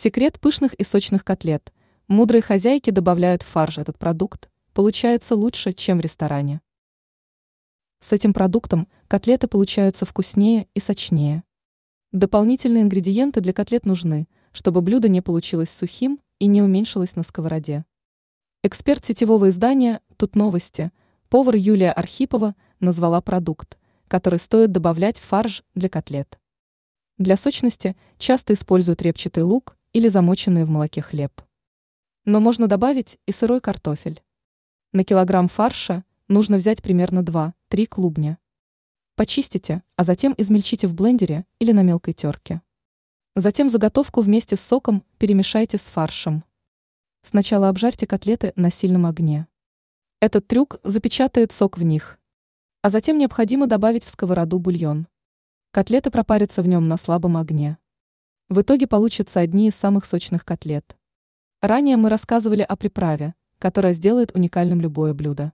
Секрет пышных и сочных котлет. Мудрые хозяйки добавляют в фарш этот продукт, получается лучше, чем в ресторане. С этим продуктом котлеты получаются вкуснее и сочнее. Дополнительные ингредиенты для котлет нужны, чтобы блюдо не получилось сухим и не уменьшилось на сковороде. Эксперт сетевого издания «Тут новости» повар Юлия Архипова назвала продукт, который стоит добавлять в фарш для котлет. Для сочности часто используют репчатый лук или замоченный в молоке хлеб. Но можно добавить и сырой картофель. На килограмм фарша нужно взять примерно 2-3 клубня. Почистите, а затем измельчите в блендере или на мелкой терке. Затем заготовку вместе с соком перемешайте с фаршем. Сначала обжарьте котлеты на сильном огне. Этот трюк запечатает сок в них. А затем необходимо добавить в сковороду бульон. Котлеты пропарятся в нем на слабом огне. В итоге получатся одни из самых сочных котлет. Ранее мы рассказывали о приправе, которая сделает уникальным любое блюдо.